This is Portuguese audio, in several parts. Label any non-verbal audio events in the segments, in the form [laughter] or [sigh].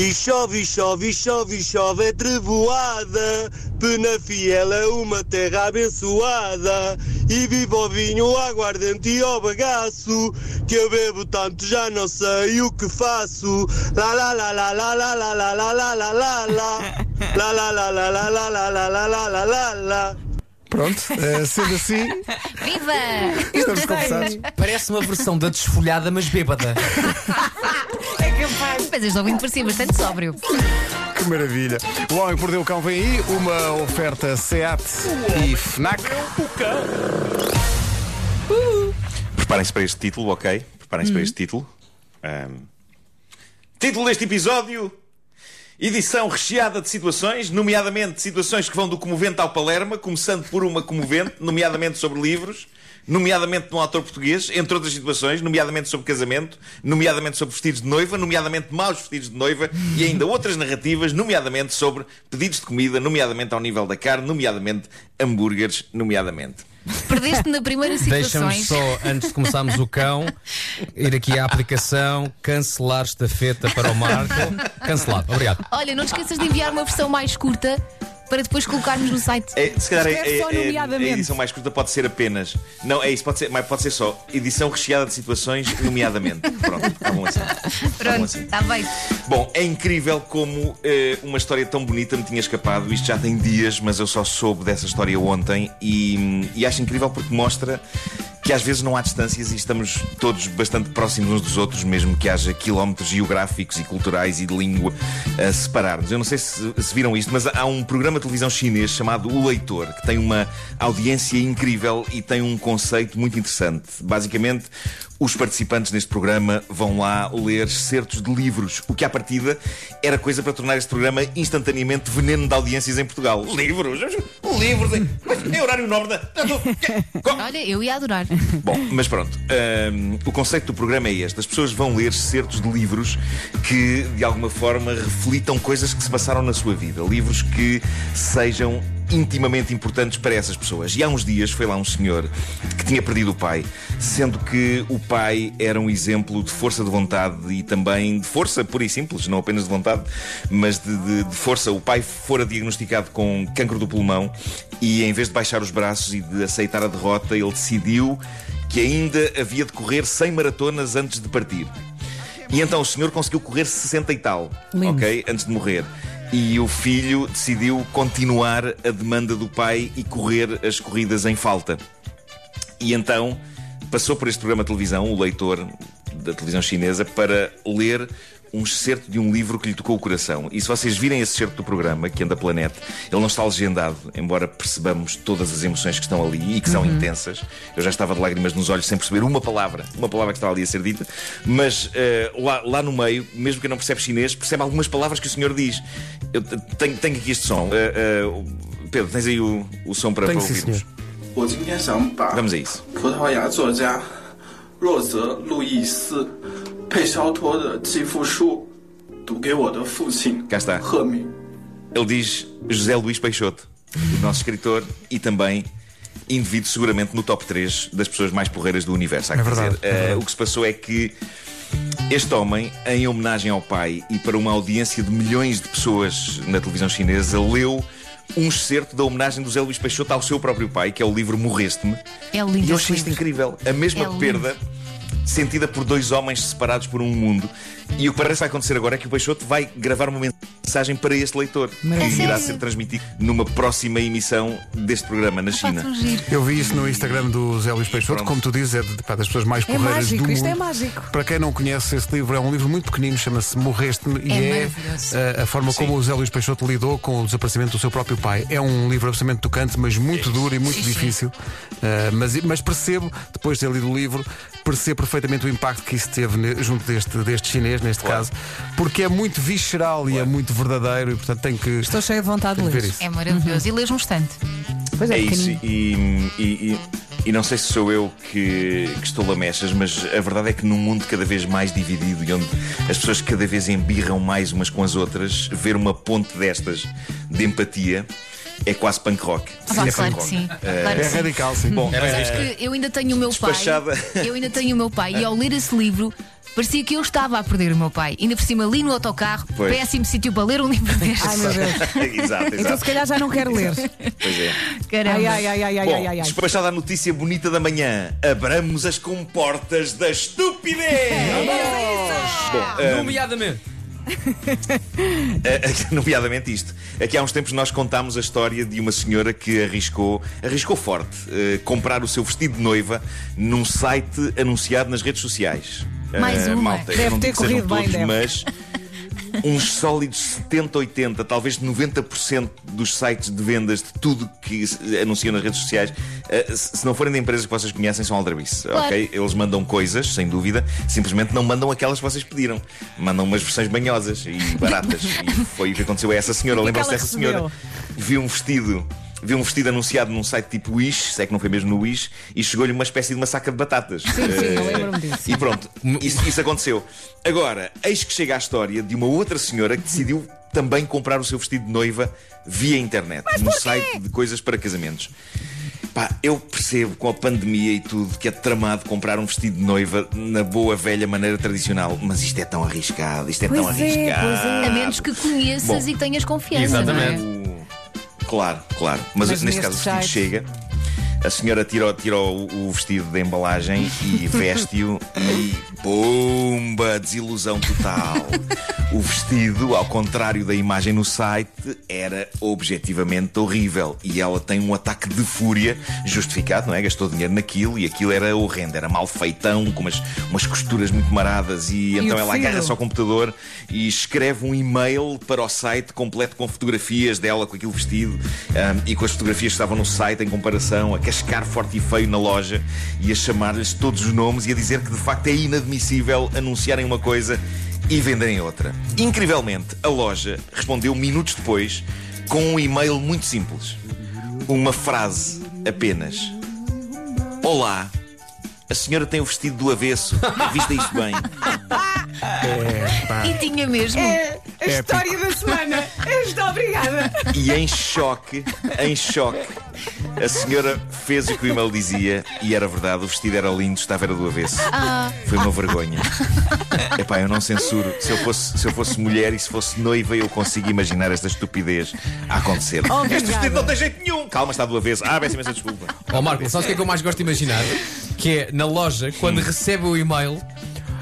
E chove, chove, chove, chove, é trevoada. Penafiel é uma terra abençoada. E viva o vinho, aguardente e o bagaço. Que eu bebo tanto, já não sei o que faço. La la la la la la la la la la la la la. La la la la la la la la la la la la la. Pronto, eh, sendo assim, Viva! estamos conversados. Parece uma versão da desfolhada, mas bêbada. Mas este ouvinte parecia bastante sóbrio. Que maravilha. O Homem que Mordeu o Cão vem aí, uma oferta SEAT e FNAC. Preparem-se para este título, ok? Preparem-se para este título. Ahm, Título deste episódio: Edição recheada de situações, nomeadamente situações que vão do comovente ao Palerma, começando por uma comovente, nomeadamente sobre livros, nomeadamente num autor português, entre outras situações, nomeadamente sobre casamento, nomeadamente sobre vestidos de noiva, nomeadamente maus vestidos de noiva e ainda outras narrativas, nomeadamente sobre pedidos de comida, nomeadamente ao nível da carne, nomeadamente hambúrgueres, nomeadamente. Perdeste na primeira Deixa-me situações. só, antes de começarmos o cão, ir aqui à aplicação, cancelar estafeta para o Marco. Cancelado, obrigado. Olha, não te esqueças de enviar uma versão mais curta para depois colocarmos no site. É, se calhar é, é- só é- nomeadamente. a edição mais curta pode ser apenas. Não, é isso, pode ser, mas pode ser só edição recheada de situações, nomeadamente. [laughs] Pronto, estavam assim. Estavam Pronto, assim. está bem. Bom, é incrível como eh, uma história tão bonita me tinha escapado. Isto já tem dias, mas eu só soube dessa história ontem e, e acho incrível porque mostra que às vezes não há distâncias e estamos todos bastante próximos uns dos outros, mesmo que haja quilómetros geográficos e culturais e de língua a separar-nos. Eu não sei se, se viram isto, mas há um programa de televisão chinês chamado O Leitor, que tem uma audiência incrível e tem um conceito muito interessante. Basicamente, os participantes neste programa vão lá ler certos de livros, o que à partida era coisa para tornar este programa instantaneamente veneno de audiências em Portugal. Livros? Um livro? De... Mas é horário nobre da. Olha, eu ia adorar. Bom, mas pronto. hum, o conceito do programa é este: as pessoas vão ler certos de livros que, de alguma forma, reflitam coisas que se passaram na sua vida. Livros que sejam intimamente importantes para essas pessoas. E há uns dias foi lá um senhor que tinha perdido o pai, sendo que o pai era um exemplo de força de vontade e também de força pura e simples, não apenas de vontade, mas de, de- de força. O pai fora diagnosticado com cancro do pulmão e, em vez de baixar os braços e de aceitar a derrota, ele decidiu que ainda havia de correr 100 maratonas antes de partir. E então o senhor conseguiu correr 60 e tal, Lindo. ok? Antes de morrer. E o filho decidiu continuar a demanda do pai e correr as corridas em falta. E então passou por este programa de televisão, o leitor da televisão chinesa, para ler um excerto de um livro que lhe tocou o coração. E se vocês virem esse excerto do programa, que anda pela net, ele não está legendado, embora percebamos todas as emoções que estão ali e que são intensas. Eu já estava de lágrimas nos olhos sem perceber uma palavra, uma palavra que estava ali a ser dita, mas eh, lá, lá no meio, mesmo que eu não perceba chinês, percebe algumas palavras que o senhor diz. Eu tenho, tenho aqui este som. Eh, eh, Pedro, tens aí o, o som para, Tenho para sim, ouvirmos? senhor. 我今天想把 Vamos a isso. 葡萄牙作家若泽·路易斯· 佩肖托的继父书读给我的父亲 Cá está. 赫敏。 Ele diz José Luís Peixoto, o nosso escritor e também indivíduo seguramente no top 3 das pessoas mais porreiras do universo. Há que É verdade, dizer. é Eh, verdade. o que se passou é que este homem, em homenagem ao pai e para uma audiência de milhões de pessoas na televisão chinesa, leu um excerto da homenagem do José Luís Peixoto ao seu próprio pai, que é o livro Morreste-me. É lindo E eu esse achei isto livro. incrível. A mesma É lindo. sentida por dois homens separados por um mundo. E o que parece vai acontecer agora é que o Peixoto vai gravar uma mensagem para este leitor, que Maravilha. irá É ser transmitido numa próxima emissão deste programa na China. Eu vi isso no Instagram do Zé Luís Peixoto, como tu dizes, é de- pá, das pessoas mais É porreiras mágico, do isto mundo. é mágico. Para quem não conhece esse livro, é um livro muito pequenino, chama-se Morreste-me e É é maravilhoso. uh, a forma como o Zé Luís Peixoto lidou com o desaparecimento do seu próprio pai. É um livro absolutamente tocante, mas muito duro e muito Sim, sim. difícil. Uh, mas, mas percebo, depois de ter lido o livro, percebo perfeitamente o impacto que isso teve ne- junto deste, deste chinês, neste Claro. caso, porque é muito visceral e é muito verdadeiro e, portanto, tem que, Estou cheia de vontade de ler. isso. É maravilhoso. E lês um instante. Pois é, É isso, e, e, e- e não sei se sou eu que, que estou lamechas, mas a verdade é que num mundo cada vez mais dividido e onde as pessoas cada vez embirram mais umas com as outras, ver uma ponte destas de empatia é quase punk rock. Ah, pá, é claro punk rock. sim. Claro É sim. radical, sim. Bom, Sabes que eu ainda tenho o meu pai. Despachada. Eu ainda tenho o meu pai e ao ler esse livro Parecia que eu estava a perder o meu pai. Ainda por cima, ali no autocarro, Pois. péssimo sítio para ler um livro destes. Ai meu Deus. [laughs] exato, Então exato. se calhar já não quero ler. Pois é. Caramba. Ai, ai, ai, ai, ai, Bom, ai, ai, ai. despachada a notícia bonita da manhã, abramos as comportas da estupidez! Bom, ah, Nomeadamente. Eh, [laughs] nomeadamente isto. Aqui há uns tempos nós contámos a história de uma senhora que arriscou, arriscou forte, eh, comprar o seu vestido de noiva num site anunciado nas redes sociais. Mais Eh, uma. malta, Deve não ter digo que sejam corrido bem, todos, deve. Uns sólidos 70, 80, talvez 90% dos sites de vendas de tudo que anunciam nas redes sociais, eh, se não forem de empresas que vocês conhecem, são aldrabice, Claro. ok? Eles mandam coisas, sem dúvida, simplesmente não mandam aquelas que vocês pediram. Mandam umas versões banhosas e baratas. [laughs] e foi o que aconteceu a essa senhora. Ela dessa senhora? recebeu? Viu um vestido. Viu um vestido anunciado num site tipo Wish, se é que não foi mesmo no Wish, e chegou-lhe uma espécie de uma saca de batatas. Sim, sim, Eh, eu lembro-me disso. E pronto, isso, isso aconteceu. Agora, eis que chega a história de uma outra senhora que decidiu também comprar o seu vestido de noiva via internet, num site de coisas para casamentos. Pá, eu percebo com a pandemia e tudo que é tramado comprar um vestido de noiva na boa velha maneira tradicional, mas isto é tão arriscado, isto é tão Pois é, arriscado. pois é. A menos que conheças Bom. e tenhas confiança. Exatamente. Claro, claro. Mas, Mas neste caso o vestido chega. A senhora tira, tira o, o vestido da embalagem e [laughs] veste-o e pumba, desilusão total. [laughs] O vestido, ao contrário da imagem no site, era objetivamente horrível. E ela tem um ataque de fúria justificado, não é? Gastou dinheiro naquilo e aquilo era horrendo, era mal feitão, com umas, umas costuras muito maradas. E, então o ela agarra-se ao computador e escreve um e-mail para o site completo com fotografias dela com aquele vestido ahm, e com as fotografias que estavam no site em comparação, a cascar forte e feio na loja e a chamar-lhes todos os nomes e a dizer que de facto é inadmissível anunciarem uma coisa e venderem outra. Incrivelmente, a loja respondeu minutos depois com um e-mail muito simples. Uma frase apenas. Olá, a senhora tem o vestido do avesso. [laughs] Vista isto bem. É. E tinha mesmo. É a história da semana. Está obrigada. E em choque, em choque, a senhora fez o que o e-mail dizia e era verdade, o vestido era lindo, estava era do avesso. Foi uma vergonha. Epá, eu não censuro. Se eu, fosse, se eu fosse mulher e se fosse noiva, eu consigo imaginar esta estupidez a acontecer. Obrigada. Este vestido não tem jeito nenhum. Calma, está do avesso. Ah, peço imensa desculpa. Ó Marco, sabes o que é que eu mais gosto de imaginar? Que é na loja, quando recebe o e-mail,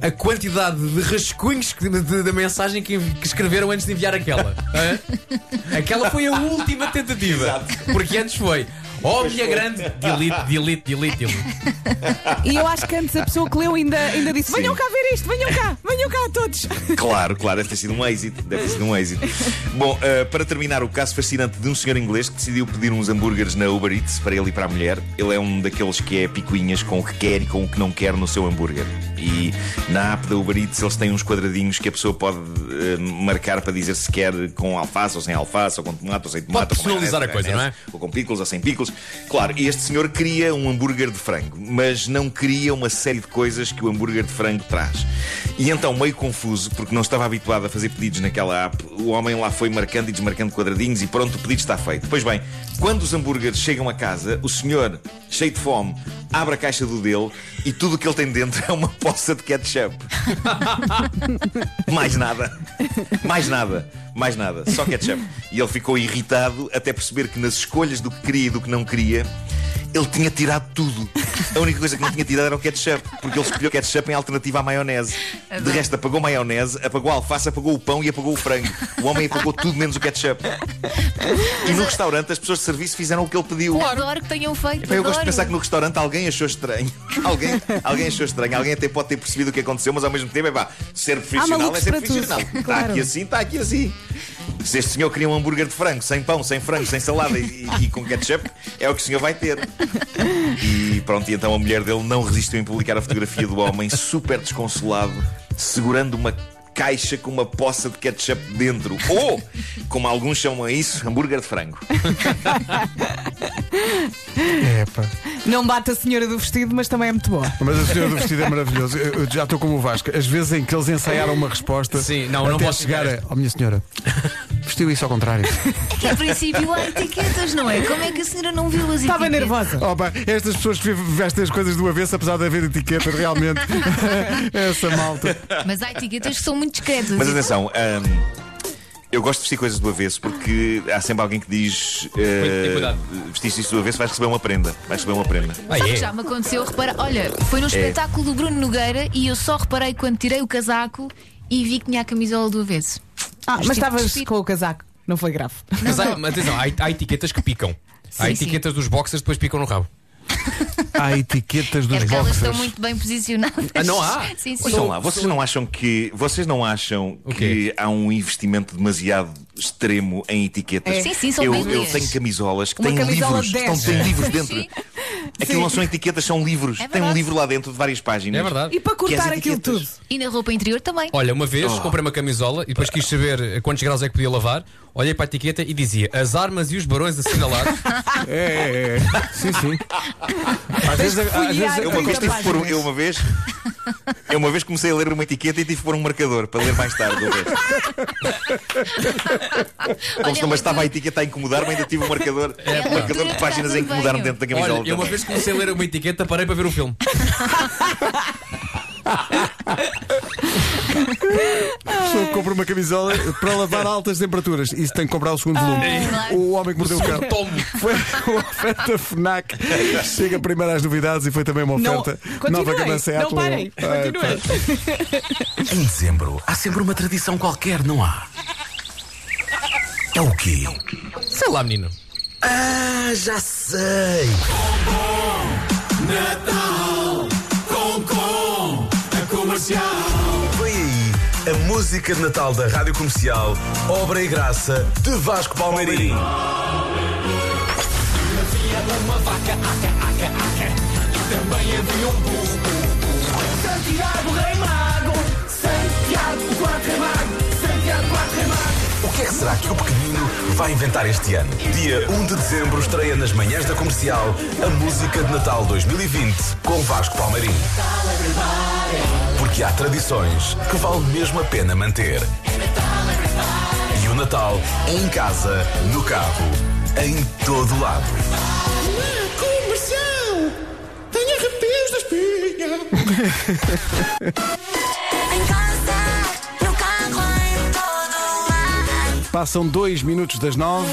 a quantidade de rascunhos da mensagem que, que escreveram antes de enviar aquela. Hã? [laughs] Aquela foi a última tentativa. Porque antes foi. Oh, minha grande, delete, delete, delete, delete. [laughs] E eu acho que antes a pessoa que leu ainda, ainda disse: venham cá ver isto, venham cá, venham cá todos. [laughs] Claro, claro, deve ter sido um êxito. Deve ter sido um êxito. Bom, eh, para terminar, o caso fascinante de um senhor inglês que decidiu pedir uns hambúrgueres na Uber Eats para ele e para a mulher. Ele é um daqueles que é picuinhas com o que quer e com o que não quer no seu hambúrguer. E na app da Uber Eats eles têm uns quadradinhos que a pessoa pode eh, marcar para dizer se quer com alface ou sem alface, ou com tomate ou sem tomate. Pode personalizar a coisa, não é? Ou com pickles ou sem pickles. Claro, este senhor queria um hambúrguer de frango, mas não queria uma série de coisas que o hambúrguer de frango traz. E então, meio confuso, porque não estava habituado a fazer pedidos naquela app, o homem lá foi marcando e desmarcando quadradinhos e pronto, o pedido está feito. Pois bem, quando os hambúrgueres chegam a casa, o senhor, cheio de fome, abre a caixa do dele e tudo o que ele tem dentro [laughs] é uma poça de ketchup. Mais nada. Mais nada. Mais nada. Só ketchup. E ele ficou irritado até perceber que nas escolhas do que queria e do que não queria, ele tinha tirado tudo. A única coisa que não tinha tirado era o ketchup, porque ele escolheu ketchup em alternativa à maionese. De resto, apagou maionese, apagou a alface, apagou o pão e apagou o frango. O homem apagou tudo menos o ketchup. E no restaurante, as pessoas de serviço fizeram o que ele pediu. Adoro que tenham feito. Epá, Eu gosto de pensar que no restaurante alguém achou estranho. [laughs] alguém, alguém achou estranho. Alguém até pode ter percebido o que aconteceu, mas ao mesmo tempo, epá, ser profissional é ser profissional. Está claro. aqui assim, está aqui assim. Se este senhor queria um hambúrguer de frango, sem pão, sem frango, sem salada e, e- e com ketchup, é o que o senhor vai ter. E pronto, e então a mulher dele não resistiu em publicar a fotografia do homem super desconsolado, segurando uma caixa com uma poça de ketchup dentro. Ou, como alguns chamam a isso, hambúrguer de frango. [laughs] Pá. Não bate a senhora do vestido, mas também é muito boa. Mas a senhora do vestido é maravilhoso. Eu, eu já estou como o Vasco. Às vezes em que eles ensaiaram uma resposta Sim, não, não até posso chegar chegar a. Oh, minha senhora, Vestiu isso ao contrário. [laughs] Que a princípio há etiquetas, não é? Como é que a senhora não viu as Estava etiquetas? nervosa. Opa, estas pessoas que vestem as coisas do avesso, apesar de haver etiquetas, realmente. [laughs] Essa malta. Mas há etiquetas que são muito discretas. Mas atenção, hum, eu gosto de vestir coisas do avesso porque há sempre alguém que diz: eh, cuidado. Vestiste isso do avesso, vais receber uma prenda. Vais receber uma prenda. Ah, Sabe é? que já me aconteceu, repara, olha, foi É. no espetáculo do Bruno Nogueira e eu só reparei quando tirei o casaco e vi que tinha a camisola do avesso. Ah, Mas estavas com o casaco. Não foi grave. Mas, há, mas atenção, há, há etiquetas que picam. há Sim, etiquetas dos boxers que depois picam no rabo. Há etiquetas dos É porque elas estão boxers. muito bem posicionadas. Ah, não há? [laughs] Sim, sim. Ouçam lá, vocês não acham que vocês não acham O quê? que há um investimento demasiado extremo em etiquetas? É. Sim, sim, são eu, bem eu tenho camisolas que Uma têm camisola livros, 10. estão, têm livros dentro. Sim. Aquilo não são etiquetas, são livros. É Tem um livro lá dentro de várias páginas. É verdade. E para cortar aquilo tudo. E na roupa interior também. Olha, uma vez Oh. comprei uma camisola e depois quis saber a quantos graus é que podia lavar. Olhei para a etiqueta e dizia as armas e os barões assinalados. [laughs] É, é, é. Sim, sim. Às vezes, às vezes Eu uma vez 30 tive um- páginas. eu uma vez eu uma vez comecei a ler uma etiqueta e tive que pôr um marcador para ler mais tarde. Como Olha, se não bastava a etiqueta a incomodar-me, ainda tive um marcador, É, um marcador de páginas a incomodar-me dentro da camisola. Olha, eu uma vez comecei a ler uma etiqueta, parei para ver o filme. [laughs] a pessoa que compra uma camisola para lavar a altas temperaturas. Isso tem que comprar o segundo volume. claro. O homem que mordeu o cão. Tomo. Foi uma oferta FNAC. Chega primeiro às novidades e foi também uma Não, oferta. continuem, Nova Seat não parem, continuem. pá. [laughs] Em dezembro há sempre uma tradição qualquer, não há? É o quê? Sei lá, menino. Ah, já sei! Vem aí a música de Natal da Rádio Comercial, obra e graça de Vasco Palmeirim. O que é que será que o pequenino vai inventar este ano? Dia 1 de dezembro estreia nas manhãs da comercial a música de Natal 2020 com Vasco Palmeirim. Porque há tradições que vale mesmo a pena manter. E o Natal é em casa, no carro, em todo lado. Em casa, no carro, em todo lado. Passam dois minutos das nove.